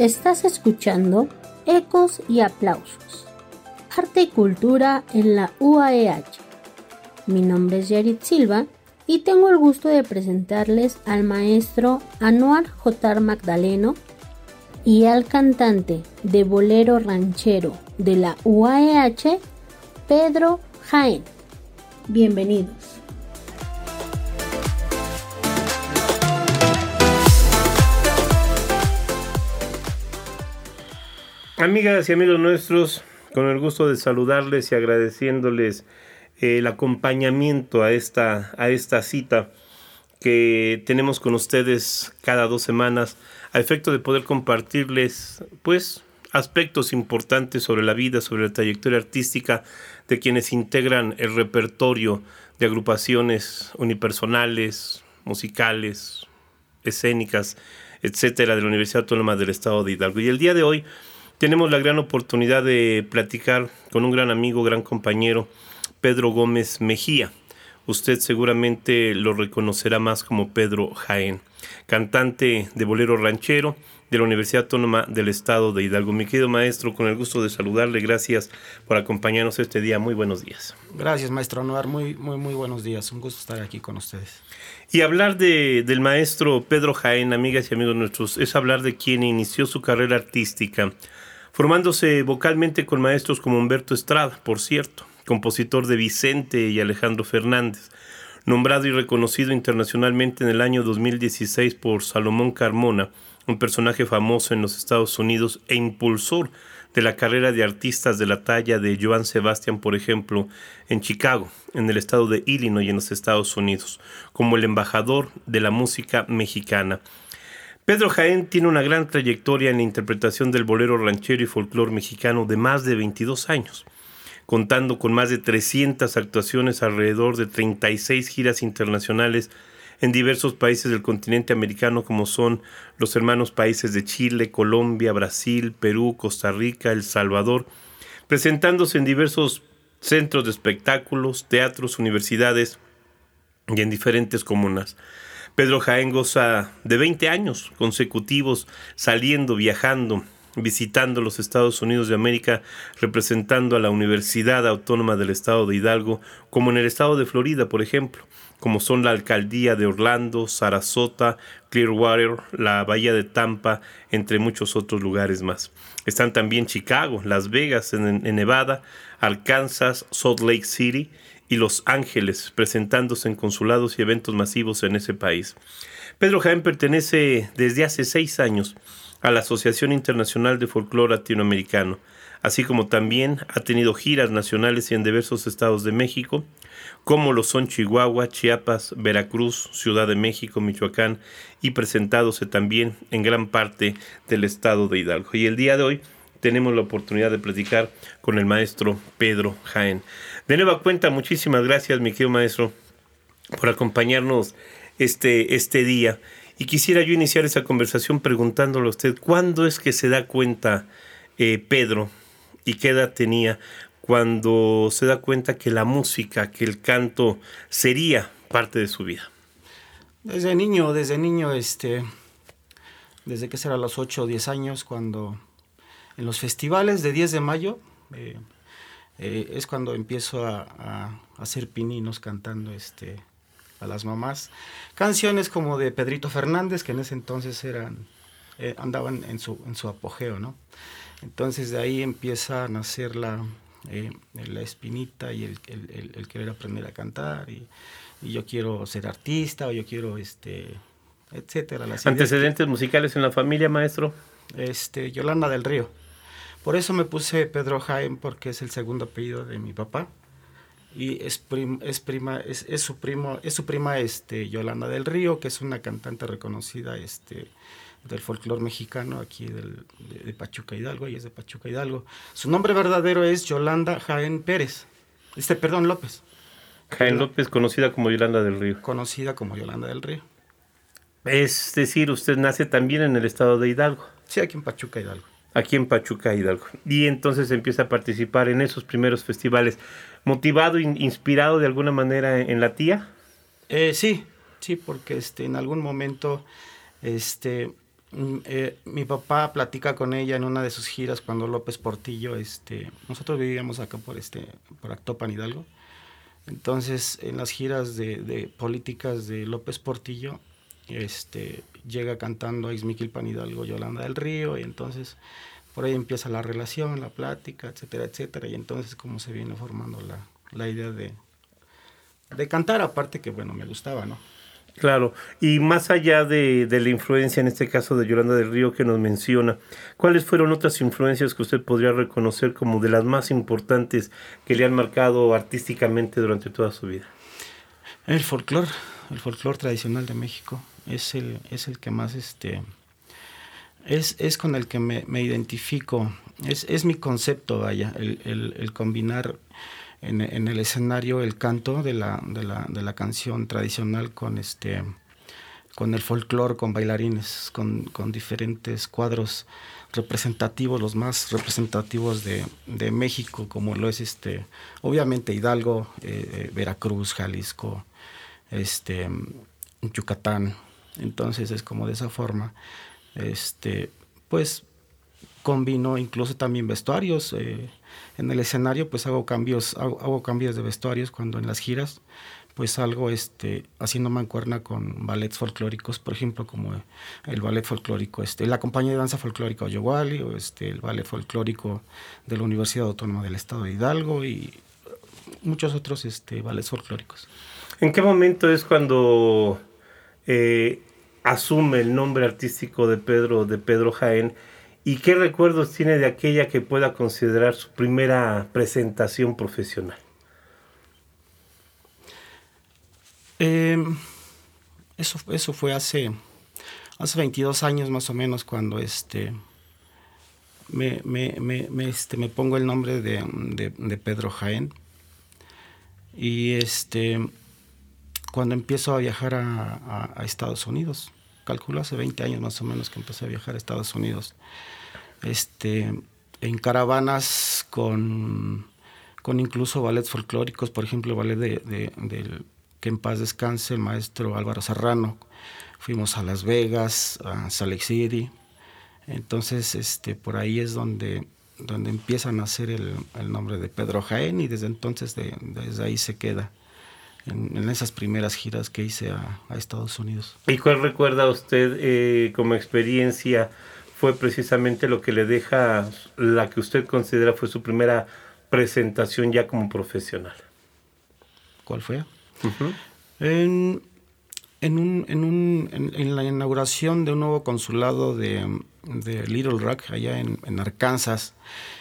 Estás escuchando Ecos y Aplausos. Arte y Cultura en la UAEH. Mi nombre es Yarit Silva y tengo el gusto de presentarles al maestro Anuar J. Magdaleno y al cantante de bolero ranchero de la UAEH, Pedro Jaén. Bienvenidos. Amigas y amigos nuestros, con el gusto de saludarles y agradeciéndoles el acompañamiento a esta, a esta cita que tenemos con ustedes cada dos semanas a efecto de poder compartirles pues aspectos importantes sobre la vida, sobre la trayectoria artística de quienes integran el repertorio de agrupaciones unipersonales, musicales, escénicas, etcétera, de la Universidad Autónoma del Estado de Hidalgo. Y el día de hoy tenemos la gran oportunidad de platicar con un gran amigo, gran compañero, Pedro Gómez Mejía. Usted seguramente lo reconocerá más como Pedro Jaén, cantante de bolero ranchero de la Universidad Autónoma del Estado de Hidalgo. Mi querido maestro, con el gusto de saludarle, gracias por acompañarnos este día. Muy buenos días. Gracias, maestro Anuar. Muy, muy, muy buenos días. Un gusto estar aquí con ustedes. Y hablar de, del maestro Pedro Jaén, amigas y amigos nuestros, es hablar de quien inició su carrera artística formándose vocalmente con maestros como Humberto Estrada, por cierto, compositor de Vicente y Alejandro Fernández, nombrado y reconocido internacionalmente en el año 2016 por Salomón Carmona, un personaje famoso en los Estados Unidos e impulsor de la carrera de artistas de la talla de Joan Sebastian, por ejemplo, en Chicago, en el estado de Illinois en los Estados Unidos, como el embajador de la música mexicana. Pedro Jaén tiene una gran trayectoria en la interpretación del bolero ranchero y folclor mexicano de más de 22 años, contando con más de 300 actuaciones alrededor de 36 giras internacionales en diversos países del continente americano como son los hermanos países de Chile, Colombia, Brasil, Perú, Costa Rica, El Salvador, presentándose en diversos centros de espectáculos, teatros, universidades y en diferentes comunas. Pedro Jaén goza de 20 años consecutivos saliendo, viajando, visitando los Estados Unidos de América, representando a la Universidad Autónoma del Estado de Hidalgo, como en el estado de Florida, por ejemplo, como son la alcaldía de Orlando, Sarasota, Clearwater, la bahía de Tampa, entre muchos otros lugares más. Están también Chicago, Las Vegas en, Nevada, Arkansas, Salt Lake City y Los Ángeles, presentándose en consulados y eventos masivos en ese país. Pedro Jaén pertenece desde hace seis años a la Asociación Internacional de Folclore Latinoamericano, así como también ha tenido giras nacionales en diversos estados de México, como lo son Chihuahua, Chiapas, Veracruz, Ciudad de México, Michoacán, y presentándose también en gran parte del estado de Hidalgo. Y el día de hoy tenemos la oportunidad de platicar con el maestro Pedro Jaén. De nueva cuenta, muchísimas gracias, mi querido maestro, por acompañarnos este, este día. Y quisiera yo iniciar esa conversación preguntándole a usted, ¿cuándo es que se da cuenta eh, Pedro y qué edad tenía cuando se da cuenta que la música, que el canto sería parte de su vida? Desde niño, desde niño, este, desde que será los 8 o 10 años, cuando en los festivales de 10 de mayo eh, eh, es cuando empiezo a, hacer pininos cantando este, a las mamás. Canciones como de Pedrito Fernández, que en ese entonces eran, eh, andaban en su, en su apogeo, ¿no? Entonces de ahí empieza a nacer la, la espinita y el, querer aprender a cantar y, yo quiero ser artista o yo quiero, este, etcétera. ¿Antecedentes musicales en la familia, maestro? Este, Yolanda del Río. Por eso me puse Pedro Jaén, porque es el segundo apellido de mi papá. Y es, es prima, es, su primo, es su prima este, Yolanda del Río, que es una cantante reconocida este, del folclore mexicano aquí del, de, Pachuca Hidalgo, y es de Pachuca Hidalgo. Su nombre verdadero es Yolanda Jaén Pérez. Este, perdón, López. Jaén López, conocida como Yolanda del Río. Conocida como Yolanda del Río. Es decir, usted nace también en el estado de Hidalgo. Sí, aquí en Pachuca Hidalgo aquí en Pachuca Hidalgo. Y entonces empieza a participar en esos primeros festivales. ¿Motivado, inspirado de alguna manera en la tía? Eh, sí, sí, porque este, en algún momento este, mm, eh, mi papá platica con ella en una de sus giras cuando López Portillo, este, nosotros vivíamos acá por este, por Actopan Hidalgo. Entonces, en las giras de, políticas de López Portillo, este, llega cantando a Pan Hidalgo, Yolanda del Río, y entonces por ahí empieza la relación, la plática, etcétera, etcétera, y entonces como se viene formando la, la idea de, de cantar, aparte que, bueno, me gustaba, ¿no? Claro, y más allá de, la influencia, en este caso de Yolanda del Río que nos menciona, ¿cuáles fueron otras influencias que usted podría reconocer como de las más importantes que le han marcado artísticamente durante toda su vida? El folclore, el folclore tradicional de México es el, es el que más, este, es, es con el que me, identifico, es, es, mi concepto, vaya, el, el, combinar en, el escenario el canto de la, de la, de la canción tradicional con este con el folclore, con bailarines, con, con, diferentes cuadros representativos, los más representativos de, de, México, como lo es este, obviamente Hidalgo, eh, eh, Veracruz, Jalisco, este, Yucatán. Entonces es como de esa forma, este, pues combino incluso también vestuarios. Eh, en el escenario pues hago cambios, hago, cambios de vestuarios cuando en las giras pues salgo este, haciendo mancuerna con ballets folclóricos, por ejemplo, como el ballet folclórico, este, la compañía de danza folclórica Oyowali, o este, el ballet folclórico de la Universidad Autónoma del Estado de Hidalgo y muchos otros este, ballets folclóricos. ¿En qué momento es cuando eh, asume el nombre artístico de Pedro, de Pedro Jaén ¿Y qué recuerdos tiene de aquella que pueda considerar su primera presentación profesional? Em, eso, eso fue hace, hace 22 años más o menos cuando este, me, este, me pongo el nombre de, Pedro Jaén. Y este, cuando empiezo a viajar a, a Estados Unidos, calculo hace 20 años más o menos que empecé a viajar a Estados Unidos, este, en caravanas con, con incluso ballets folclóricos, por ejemplo, el ballet de, del que en paz descanse el maestro Álvaro Serrano. Fuimos a Las Vegas, a Salt Lake City. Entonces, este, por ahí es donde, donde empiezan a hacer el, el nombre de Pedro Jaén y desde entonces desde ahí se queda en, esas primeras giras que hice a, Estados Unidos. ¿Y cuál recuerda usted eh, como experiencia fue precisamente lo que le deja la que usted considera fue su primera presentación ya como profesional? ¿Cuál fue? en, en, un, en, un, en, la inauguración de un nuevo consulado de, de Little Rock, allá en, en, Arkansas,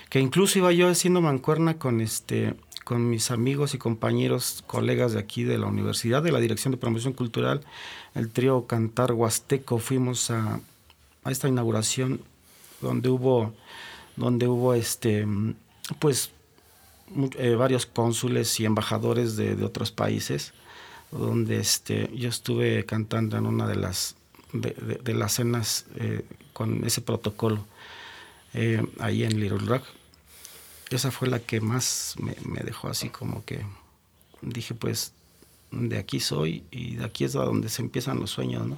que incluso iba yo haciendo mancuerna con este con mis amigos y compañeros, colegas de aquí de la universidad, de la Dirección de Promoción Cultural, el trío Cantar Huasteco, fuimos a, esta inauguración donde hubo, donde hubo este, pues, eh, varios cónsules y embajadores de, otros países, donde este, yo estuve cantando en una de las, de, las cenas eh, con ese protocolo eh, ahí en Little Rock esa fue la que más me, dejó así como que dije, pues, de aquí soy y de aquí es donde se empiezan los sueños, ¿no?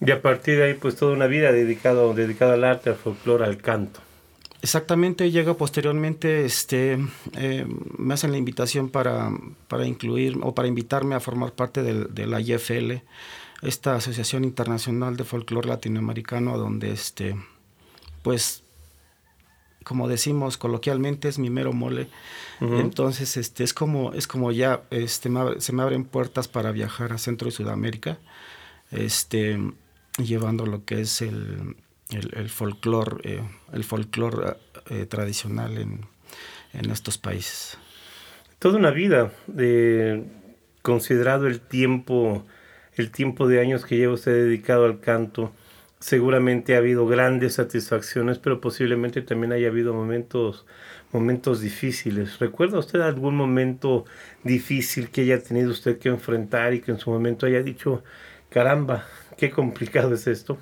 Y a partir de ahí, pues toda una vida dedicado, dedicada al arte, al folclore, al canto. Exactamente, llega posteriormente, este, eh, me hacen la invitación para, para, incluir o para invitarme a formar parte de la IFL, esta Asociación Internacional de Folclore Latinoamericano, donde este, pues como decimos coloquialmente, es mi mero mole. Entonces, este, es como, es como ya este, se me abren puertas para viajar a Centro y Sudamérica, este, llevando lo que es el, el, folclore, eh, el folclor eh, tradicional en, en, estos países. Toda una vida, de considerado el tiempo, el tiempo de años que lleva usted dedicado al canto, seguramente ha habido grandes satisfacciones, pero posiblemente también haya habido momentos, momentos difíciles. ¿Recuerda usted algún momento difícil que haya tenido usted que enfrentar y que en su momento haya dicho, caramba, qué complicado es esto?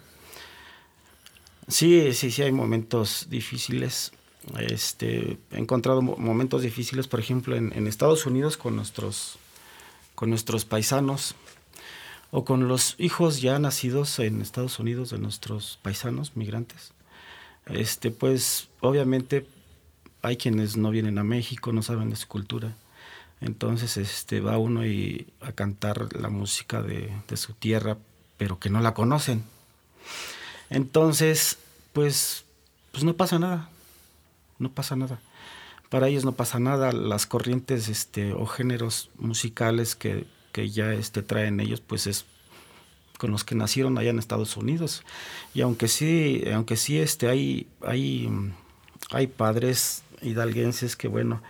Sí, sí, sí, hay momentos difíciles. Este, he encontrado momentos difíciles, por ejemplo, en, Estados Unidos con nuestros, con nuestros paisanos o con los hijos ya nacidos en Estados Unidos de nuestros paisanos migrantes. Este, pues obviamente hay quienes no vienen a México, no saben de su cultura. Entonces este, va uno y, a cantar la música de, de su tierra, pero que no la conocen. Entonces, pues, pues no pasa nada. No pasa nada. Para ellos no pasa nada. Las corrientes este, o géneros musicales que, que ya este, traen ellos, pues es con los que nacieron allá en Estados Unidos. Y aunque sí, aunque sí este, hay, hay, hay padres hidalguenses que, bueno,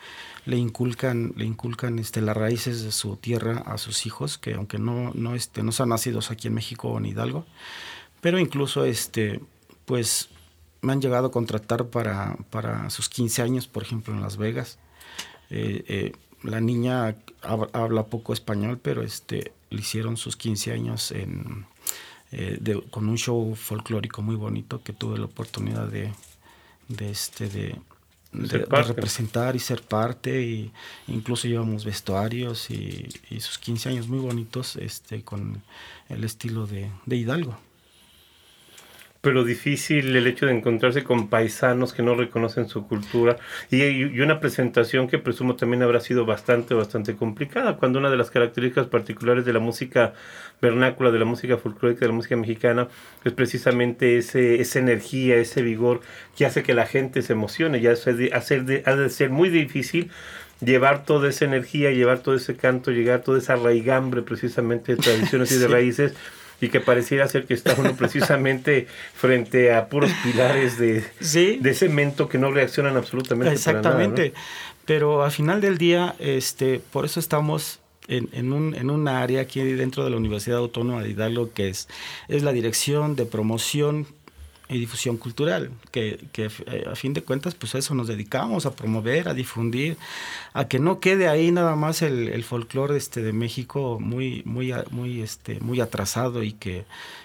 le inculcan, le inculcan este, las raíces de su tierra a sus hijos, que aunque no, no, este, no son nacidos aquí en México o en Hidalgo, pero incluso este, pues me han llegado a contratar para, para sus 15 años, por ejemplo, en Las Vegas. Eh, eh, la niña habla poco español, pero este, le hicieron sus 15 años en, eh, con un show folclórico muy bonito que tuve la oportunidad de, de, este, de, de, representar y ser parte y incluso llevamos vestuarios y, y, sus 15 años muy bonitos este con el estilo de, de Hidalgo pero difícil el hecho de encontrarse con paisanos que no reconocen su cultura y, y, una presentación que presumo también habrá sido bastante, bastante complicada, cuando una de las características particulares de la música vernácula, de la música folclórica, de la música mexicana, es precisamente ese, esa energía, ese vigor que hace que la gente se emocione, ya hace hacer ha de ser muy difícil llevar toda esa energía, llevar todo ese canto, llegar toda esa raigambre precisamente de tradiciones sí. y de raíces y que pareciera ser que está uno precisamente frente a puros pilares de, sí. de cemento que no reaccionan absolutamente Exactamente. Para nada, ¿no? Pero al final del día, este, por eso estamos en, en, un, en un área aquí dentro de la Universidad Autónoma de Hidalgo que es, es la Dirección de Promoción y difusión cultural, que, que, eh, a fin de cuentas pues eso nos dedicamos, a promover, a difundir, a que no quede ahí nada más el, el folclore este, de México muy, muy, muy, este, muy atrasado y que,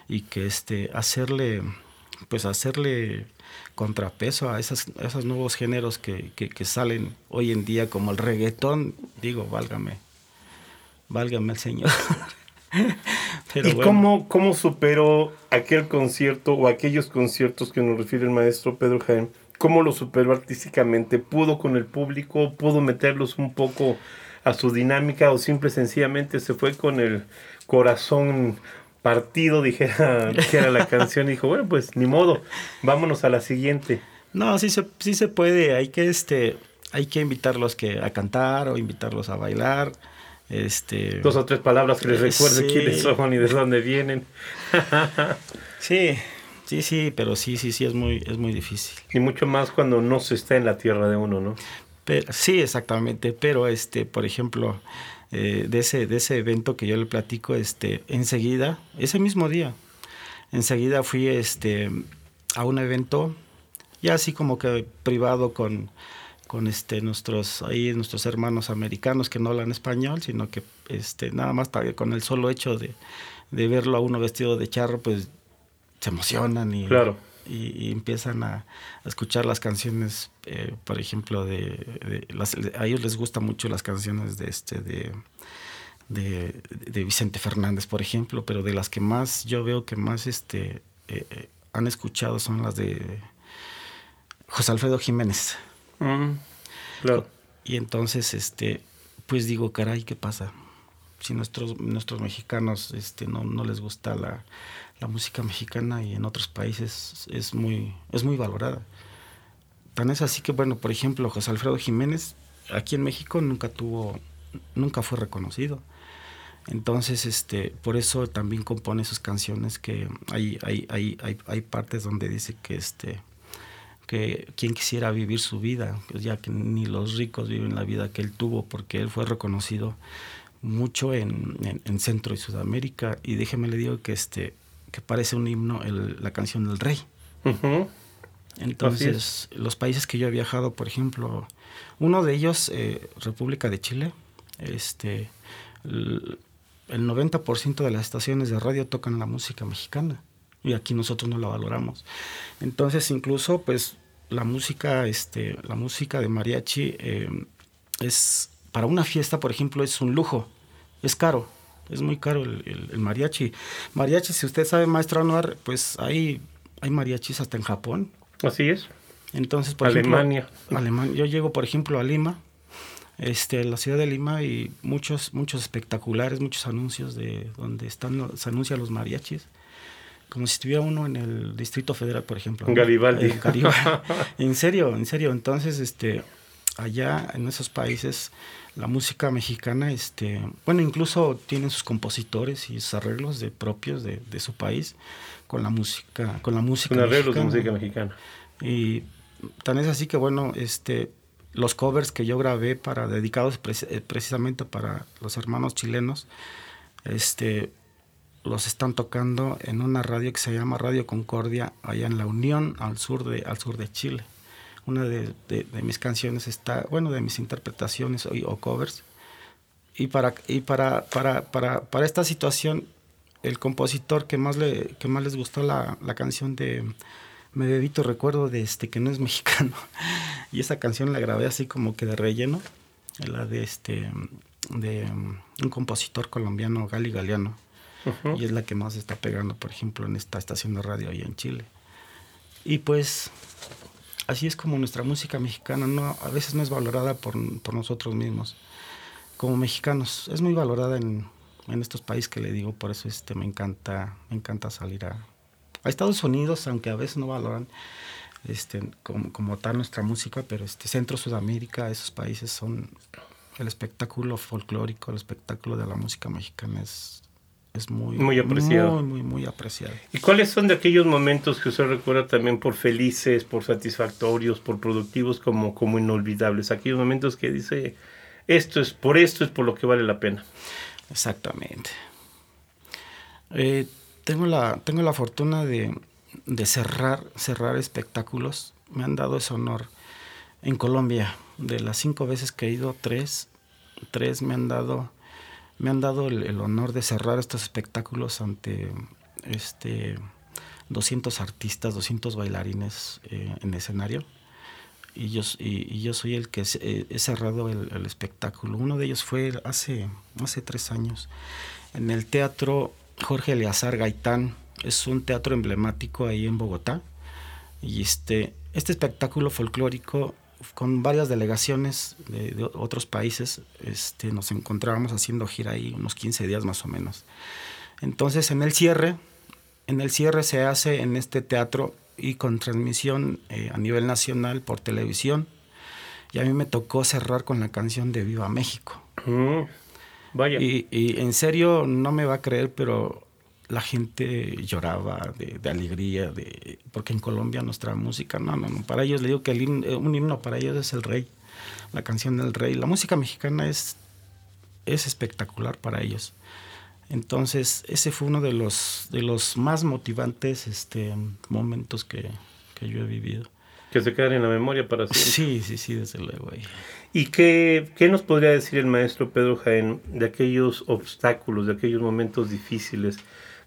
y que este, hacerle, pues hacerle contrapeso a, esas, a esos nuevos géneros que, que, que salen hoy en día como el reggaetón, digo, válgame, válgame el Señor. Pero ¿Y bueno. cómo, cómo superó aquel concierto o aquellos conciertos que nos refiere el maestro Pedro Jaén? ¿Cómo lo superó artísticamente? ¿Pudo con el público? ¿Pudo meterlos un poco a su dinámica o simple sencillamente se fue con el corazón partido, dijera, dijera la canción y dijo, bueno, pues ni modo, vámonos a la siguiente? No, sí se, sí se puede, hay que, este, hay que invitarlos que, a cantar o invitarlos a bailar. Este, Dos o tres palabras que les recuerde sí. quiénes son y de dónde vienen. sí, sí, sí, pero sí, sí, sí, es muy, es muy difícil. Y mucho más cuando no se está en la tierra de uno, ¿no? Pero, sí, exactamente, pero este, por ejemplo, eh, de, ese, de ese evento que yo le platico, este, enseguida, ese mismo día, enseguida fui este, a un evento, ya así como que privado con con este nuestros ahí nuestros hermanos americanos que no hablan español sino que este nada más con el solo hecho de, de verlo a uno vestido de charro pues se emocionan y claro. y, y, empiezan a, a, escuchar las canciones eh, por ejemplo de, de las, a ellos les gustan mucho las canciones de este de, de de Vicente Fernández por ejemplo pero de las que más yo veo que más este eh, han escuchado son las de José Alfredo Jiménez Mm, claro. Y entonces, este, pues digo, caray, ¿qué pasa? Si nuestros, nuestros mexicanos este, no, no les gusta la, la música mexicana y en otros países es muy, es muy valorada. Tan es así que, bueno, por ejemplo, José Alfredo Jiménez, aquí en México nunca tuvo, nunca fue reconocido. Entonces, este, por eso también compone sus canciones que hay, hay, hay, hay, hay partes donde dice que este, que quien quisiera vivir su vida, pues ya que ni los ricos viven la vida que él tuvo, porque él fue reconocido mucho en, en, en Centro y Sudamérica, y déjeme le digo que este que parece un himno el, la canción del rey. Uh -huh. Entonces, los países que yo he viajado, por ejemplo, uno de ellos, eh, República de Chile, este, el, el 90% de las estaciones de radio tocan la música mexicana y aquí nosotros no la valoramos. Entonces, incluso, pues, la música, este, la música de mariachi eh, es, para una fiesta, por ejemplo, es un lujo, es caro. es muy caro el, el, mariachi. Mariachi, si usted sabe, maestro Anuar, pues hay, hay mariachis hasta en Japón. Así es. Entonces, por Alemania. ejemplo, Alemania. Yo llego, por ejemplo, a Lima, este, la ciudad de Lima, y muchos, muchos espectaculares, muchos anuncios de donde están, se anuncian los mariachis. Como si estuviera uno en el Distrito Federal, por ejemplo. En Garibaldi. En Garibaldi. en serio, en serio. Entonces, este, allá en esos países la música mexicana, este, bueno, incluso tienen sus compositores y sus arreglos de propios de, de su país con la música, con la música con arreglos de música mexicana. Y tan es así que bueno, este, los covers que yo grabé para dedicados eh, precisamente para los hermanos chilenos, este, los están tocando en una radio que se llama Radio Concordia allá en la Unión al sur de al sur de Chile una de, mis canciones está, bueno, de mis interpretaciones o, covers. Y, para, y para, para, para, para, esta situación, el compositor que más, le, que más les gustó la, la canción de Me Bebito Recuerdo de este, que no es mexicano. y esa canción la grabé así como que de relleno, la de este de un compositor colombiano, Gali Galeano. Y es la que más está pegando, por ejemplo, en esta estación de radio allá en Chile. Y pues así es como nuestra música mexicana no, a veces no es valorada por, nosotros mismos, como mexicanos. Es muy valorada en, estos países que le digo, por eso este, me, encanta, me encanta salir a, Estados Unidos, aunque a veces no valoran este, como, tal nuestra música, pero este, Centro, Sudamérica, esos países son el espectáculo folclórico, el espectáculo de la música mexicana es es muy, muy apreciado. Muy, muy, muy apreciado. ¿Y cuáles son de aquellos momentos que usted recuerda también por felices, por satisfactorios, por productivos, como, como inolvidables? Aquellos momentos que dice, esto es por esto es por lo que vale la pena. Exactamente. Eh, tengo, la, tengo la fortuna de, de cerrar, cerrar espectáculos. Me han dado ese honor en Colombia. De las cinco veces que he ido, tres, tres me han dado me han dado el, honor de cerrar estos espectáculos ante este 200 artistas, 200 bailarines eh, en escenario. Y yo, soy el que eh, he cerrado el, espectáculo. Uno de ellos fue hace, hace tres años en el Teatro Jorge Eleazar Gaitán. Es un teatro emblemático ahí en Bogotá. Y este, este espectáculo folclórico con varias delegaciones de, otros países, este, nos encontrábamos haciendo gira ahí unos 15 días más o menos. Entonces, en el cierre, en el cierre se hace en este teatro y con transmisión eh, a nivel nacional por televisión. Y a mí me tocó cerrar con la canción de Viva México. Mm, vaya. Y, y en serio, no me va a creer, pero la gente lloraba de, alegría, de, porque en Colombia nuestra música, no, no, no, para ellos le digo que el eh, un himno para ellos es el rey, la canción del rey. La música mexicana es, es espectacular para ellos. Entonces, ese fue uno de los, de los más motivantes este, momentos que, que yo he vivido. Que se quedan en la memoria para siempre. Sí, sí, sí, desde luego. ¿Y qué, qué nos podría decir el maestro Pedro Jaén de aquellos obstáculos, de aquellos momentos difíciles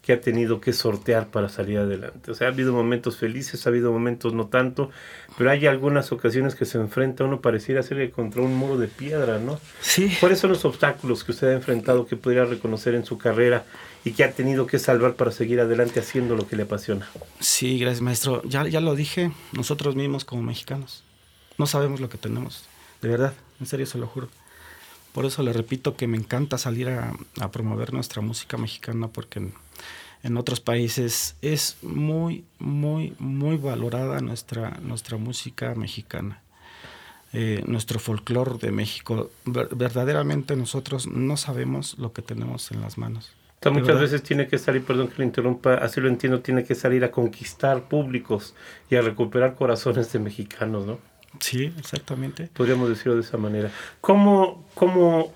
que ha tenido que sortear para salir adelante. O sea, ha habido momentos felices, ha habido momentos no tanto, pero hay algunas ocasiones que se enfrenta uno pareciera ser contra un muro de piedra, ¿no? Sí. ¿Cuáles son los obstáculos que usted ha enfrentado que podría reconocer en su carrera y que ha tenido que salvar para seguir adelante haciendo lo que le apasiona? Sí, gracias maestro. Ya, ya lo dije, nosotros mismos como mexicanos no sabemos lo que tenemos, de verdad, en serio se lo juro. Por eso le repito que me encanta salir a, a promover nuestra música mexicana porque en otros países es muy, muy, muy valorada nuestra, nuestra música mexicana. Eh, nuestro folclore de México. verdaderamente nosotros no sabemos lo que tenemos en las manos. muchas veces tiene que salir, perdón que lo interrumpa, así lo entiendo, tiene que salir a conquistar públicos y a recuperar corazones de mexicanos, ¿no? Sí, exactamente. Podríamos decirlo de esa manera. ¿Cómo, cómo,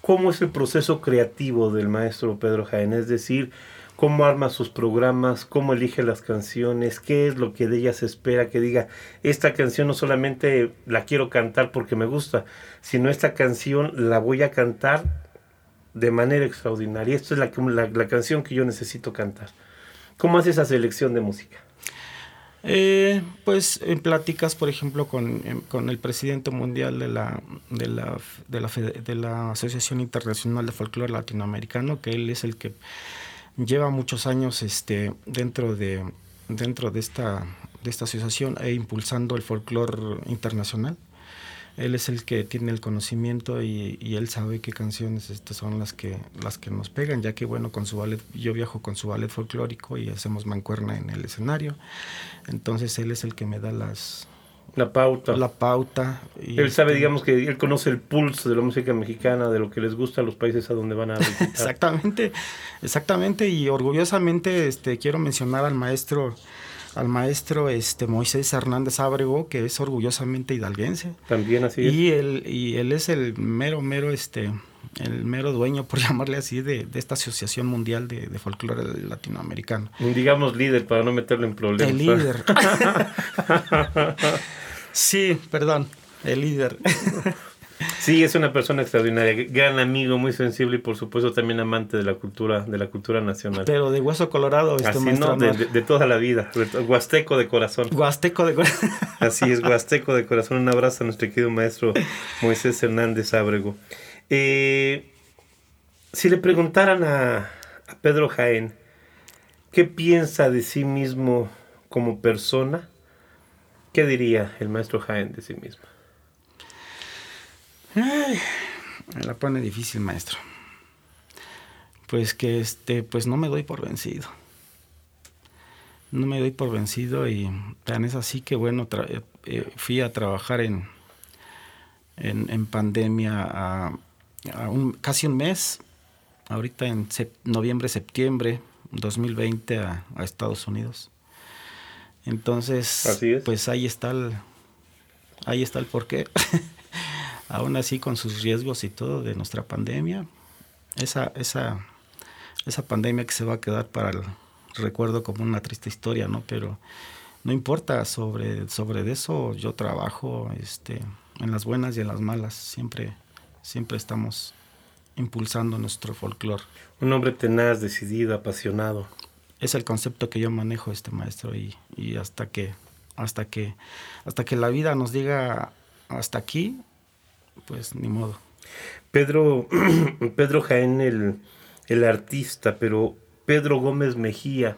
cómo es el proceso creativo del maestro Pedro Jaén? Es decir, cómo arma sus programas, cómo elige las canciones, qué es lo que de ella se espera que diga, esta canción no solamente la quiero cantar porque me gusta, sino esta canción la voy a cantar de manera extraordinaria. Esta es la, la canción que yo necesito cantar. ¿Cómo hace esa selección de música? Eh, pues en pláticas, por ejemplo, con, em, con, el presidente mundial de la, de la, de la, de la Asociación Internacional de Folclore Latinoamericano, que él es el que lleva muchos años este, dentro, de, dentro de, esta, de esta asociación e impulsando el folclore internacional él es el que tiene el conocimiento y, él sabe qué canciones estas son las que las que nos pegan, ya que bueno, con su ballet, yo viajo con su ballet folclórico y hacemos mancuerna en el escenario. Entonces él es el que me da las la pauta. La pauta. él sabe, este digamos, que él conoce el pulso de la música mexicana, de lo que les gusta a los países a donde van a visitar. exactamente, exactamente. Y orgullosamente este, quiero mencionar al maestro al maestro este Moisés Hernández Ábrego, que es orgullosamente hidalguense. También así es. Y él, y él es el mero, mero, este, el mero dueño, por llamarle así, de, esta Asociación Mundial de, de Folclore Latinoamericano. Digamos líder, para no meterlo en problemas. El líder. sí, perdón, el líder. Sí, es una persona extraordinaria, gran amigo, muy sensible y por supuesto también amante de la cultura, de la cultura nacional. Pero de hueso colorado, este Así no, de, toda la vida, huasteco de corazón. Huasteco de corazón. Así es, huasteco de corazón. Un abrazo a nuestro querido maestro Moisés Hernández Ábrego. Eh, si le preguntaran a, a Pedro Jaén, ¿qué piensa de sí mismo como persona? ¿Qué diría el maestro Jaén de sí mismo? Me la pone difícil, maestro. Pues que este, pues no me doy por vencido. No me doy por vencido y tan es así que bueno, eh, eh, fui a trabajar en, en, pandemia a, un, casi un mes, ahorita en noviembre, septiembre 2020 a, a Estados Unidos. Entonces, pues ahí está el, ahí está el porqué. aún así con sus riesgos y todo de nuestra pandemia, esa, esa, esa pandemia que se va a quedar para el recuerdo como una triste historia, ¿no? Pero no importa, sobre, sobre eso yo trabajo este, en las buenas y en las malas, siempre, siempre estamos impulsando nuestro folclore. Un hombre tenaz, decidido, apasionado. Es el concepto que yo manejo, este maestro, y, y hasta que, hasta que, hasta que la vida nos diga hasta aquí, pues ni modo. Pedro, Pedro Jaén, el, el artista, pero Pedro Gómez Mejía,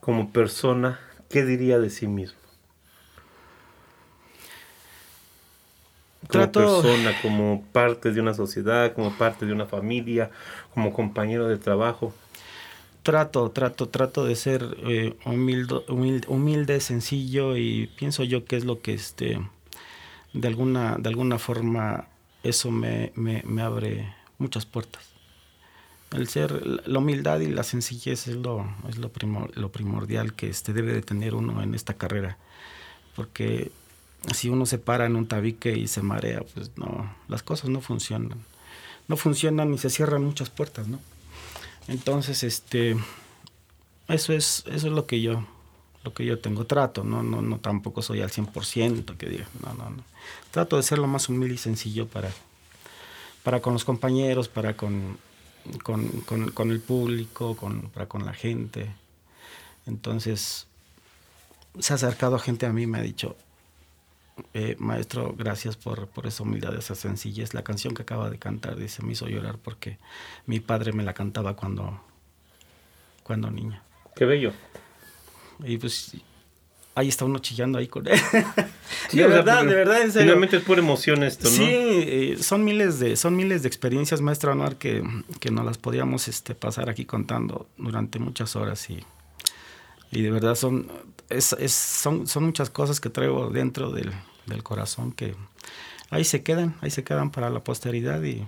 como persona, ¿qué diría de sí mismo? Como persona, como parte de una sociedad, como parte de una familia, como compañero de trabajo. Trato, trato, trato de ser eh, humilde, humilde, sencillo y pienso yo que es lo que este, de alguna, de alguna forma eso me, abre muchas puertas. El ser, la humildad y la sencillez es lo, es lo primordial que este debe de tener uno en esta carrera. Porque si uno se para en un tabique y se marea, pues no, las cosas no funcionan. No funcionan y se cierran muchas puertas, ¿no? Entonces, este, eso es, eso es lo que yo, lo que yo tengo. Trato, no, no, no tampoco soy al 100% que diga, no, no, no trato de ser lo más humilde y sencillo para, para con los compañeros, para con, con, el público, con, para con la gente. Entonces, se ha acercado gente a mí me ha dicho, eh, maestro, gracias por, por esa humildad, esa sencillez. La canción que acaba de cantar, dice, me hizo llorar porque mi padre me la cantaba cuando, cuando niña. Qué bello. Y pues ahí está uno chillando ahí con él. de verdad, de verdad, en serio. Finalmente es pura emoción esto, ¿no? Sí, eh, son miles de, son miles de experiencias, maestro Anuar, que, que nos las podríamos este, pasar aquí contando durante muchas horas y, y de verdad son, es, es, son, son muchas cosas que traigo dentro del, del corazón que ahí se quedan, ahí se quedan para la posteridad y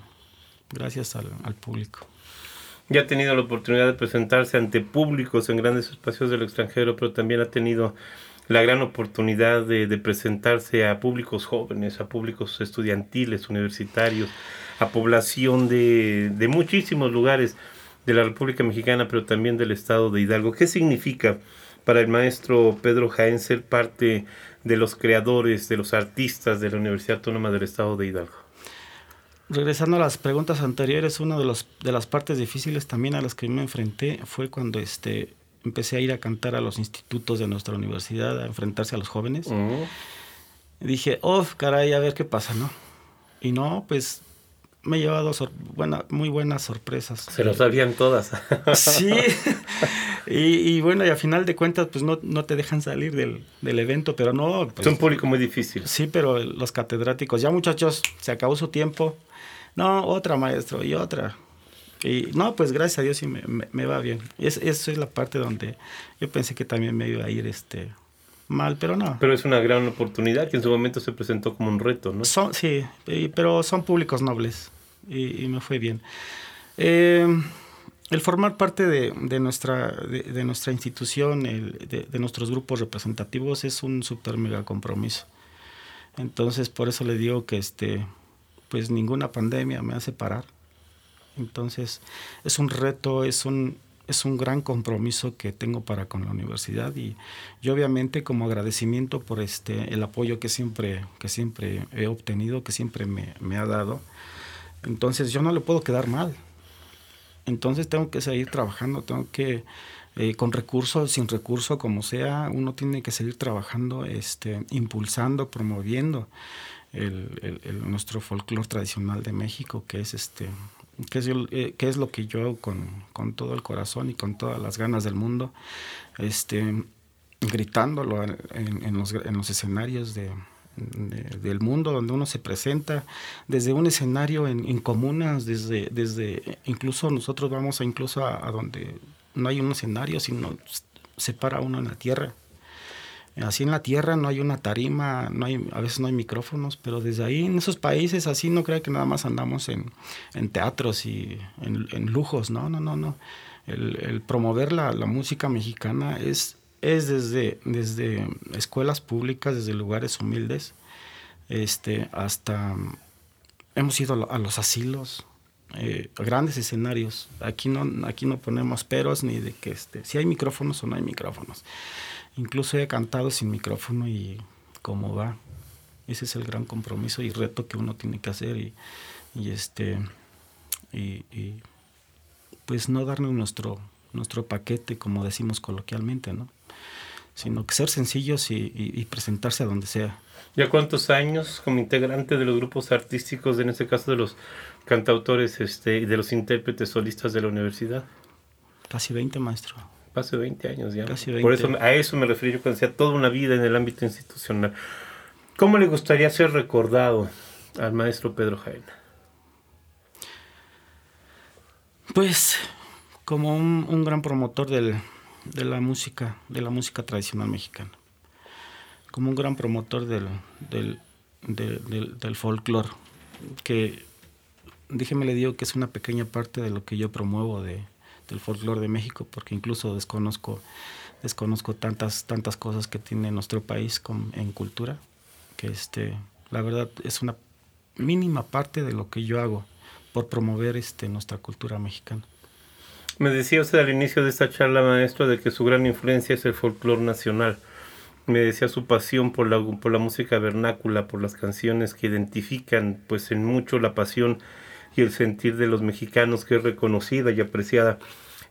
gracias al, al público. Ya ha tenido la oportunidad de presentarse ante públicos en grandes espacios del extranjero, pero también ha tenido la gran oportunidad de, presentarse a públicos jóvenes, a públicos estudiantiles, universitarios, a población de, de muchísimos lugares de la República Mexicana, pero también del estado de Hidalgo. ¿Qué significa para el maestro Pedro Jaén ser parte de los creadores, de los artistas de la Universidad Autónoma del Estado de Hidalgo? Regresando a las preguntas anteriores, una de, los, de las partes difíciles también a las que me enfrenté fue cuando este, empecé a ir a cantar a los institutos de nuestra universidad, a enfrentarse a los jóvenes. dije, oh, caray, a ver qué pasa, ¿no? Y no, pues me he llevado buena, muy buenas sorpresas. Se lo sabían todas. sí. Y, bueno, y a final de cuentas, pues no, no te dejan salir del, del evento, pero no. Pues, es un público muy difícil. Sí, pero los catedráticos, ya muchachos, se acabó su tiempo. No, otra maestro y otra. Y no, pues gracias a Dios sí me, me, va bien. Es, esa es la parte donde yo pensé que también me iba a ir este mal, pero no. Pero es una gran oportunidad que en su momento se presentó como un reto, ¿no? Son, sí, pero son públicos nobles y, me fue bien. Eh, el formar parte de, nuestra, de, nuestra institución, de, nuestros grupos representativos, es un super mega compromiso. Entonces, por eso le digo que este, pues ninguna pandemia me hace parar. Entonces, es un reto, es un, es un gran compromiso que tengo para con la universidad y yo obviamente como agradecimiento por este el apoyo que siempre que siempre he obtenido que siempre me, me ha dado. Entonces yo no le puedo quedar mal. Entonces tengo que seguir trabajando, tengo que, eh, con recursos, sin recurso, como sea, uno tiene que seguir trabajando, este, impulsando, promoviendo el, nuestro folclore tradicional de México, que es este que es, eh, lo que yo con, con, todo el corazón y con todas las ganas del mundo, este, gritándolo en, los, en los escenarios de, del mundo donde uno se presenta, desde un escenario en, comunas, desde, desde incluso nosotros vamos a incluso a, donde no hay un escenario, sino se para uno en la tierra. Así en la tierra no hay una tarima, no hay, a veces no hay micrófonos, pero desde ahí en esos países así no creo que nada más andamos en, teatros y en, lujos, no, no, no, no. El, promover la, la música mexicana es es desde, desde escuelas públicas, desde lugares humildes, este, hasta hemos ido a los asilos, eh, grandes escenarios. Aquí no, aquí no ponemos peros ni de que este, si hay micrófonos o no hay micrófonos. Incluso he cantado sin micrófono y cómo va. Ese es el gran compromiso y reto que uno tiene que hacer y, y este y, y pues no darnos nuestro nuestro paquete como decimos coloquialmente, ¿no? sino que ser sencillos y, presentarse a donde sea. ¿Ya cuántos años como integrante de los grupos artísticos, en este caso de los cantautores este, y de los intérpretes solistas de la universidad? Casi 20, maestro. Hace 20 años ya. Casi 20. Por eso a eso me refiero cuando decía toda una vida en el ámbito institucional. ¿Cómo le gustaría ser recordado al maestro Pedro Jaena? Pues como un gran promotor del, de la música, de la música tradicional mexicana. Como un gran promotor del, del, del, del, folclore, que déjeme le digo que es una pequeña parte de lo que yo promuevo de, del folclore de México, porque incluso desconozco, desconozco tantas, tantas cosas que tiene nuestro país con, en cultura, que este, la verdad es una mínima parte de lo que yo hago por promover este, nuestra cultura mexicana. Me decía usted al inicio de esta charla, maestro, de que su gran influencia es el folclore nacional. Me decía su pasión por la, por la música vernácula, por las canciones que identifican pues en mucho la pasión y el sentir de los mexicanos que es reconocida y apreciada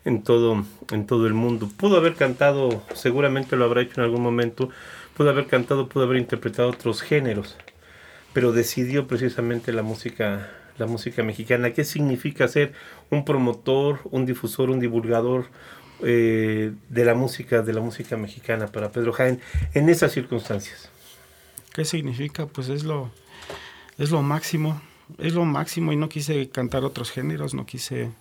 en todo, en todo el mundo. Pudo haber cantado, seguramente lo habrá hecho en algún momento, pudo haber cantado, pudo haber interpretado otros géneros, pero decidió precisamente la música la música mexicana. ¿Qué significa ser un promotor, un difusor, un divulgador eh, de la música, de la música mexicana para Pedro Jaén en esas circunstancias? ¿Qué significa? Pues es lo, es lo máximo, es lo máximo y no quise cantar otros géneros, no quise,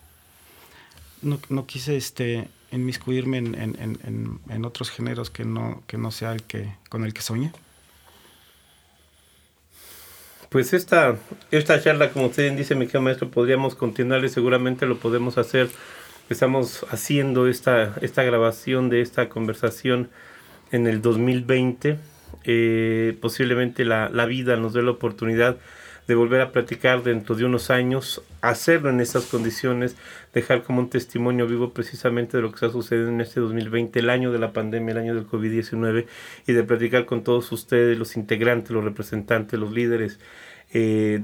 no, no quise este, inmiscuirme en, en, en, en, otros géneros que no, que no sea el que, con el que soñé. Pues esta, esta charla, como usted dice, mi querido maestro, podríamos continuar y seguramente lo podemos hacer. Estamos haciendo esta, esta grabación de esta conversación en el 2020. Eh, posiblemente la, la vida nos dé la oportunidad de volver a platicar dentro de unos años, hacerlo en estas condiciones, dejar como un testimonio vivo precisamente de lo que está sucediendo en este 2020, el año de la pandemia, el año del COVID-19, y de platicar con todos ustedes, los integrantes, los representantes, los líderes, eh,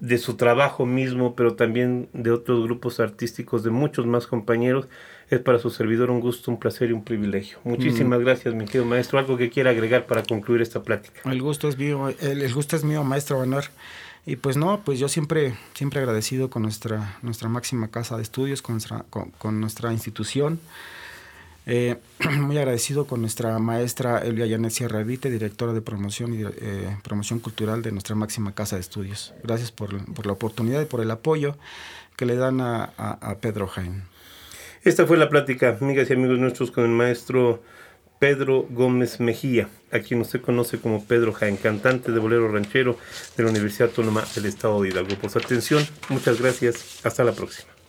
de su trabajo mismo, pero también de otros grupos artísticos, de muchos más compañeros, Es para su servidor un gusto, un placer y un privilegio. Muchísimas mm. gracias, mi querido maestro. ¿Algo que quiera agregar para concluir esta plática? El gusto es mío, el, gusto es mío, maestro Banor. Y pues no, pues yo siempre, siempre agradecido con nuestra, nuestra máxima casa de estudios, con nuestra, con, nuestra institución. Eh, muy agradecido con nuestra maestra Elia Yanet Sierra Vite, directora de promoción y eh, promoción cultural de nuestra máxima casa de estudios. Gracias por, la oportunidad y por el apoyo que le dan a, Pedro Jaén. Esta fue la plática, amigas y amigos nuestros, con el maestro Pedro Gómez Mejía, a quien usted conoce como Pedro Jaén, cantante de bolero ranchero de la Universidad Autónoma del Estado de Hidalgo. Por su atención, muchas gracias. Hasta la próxima.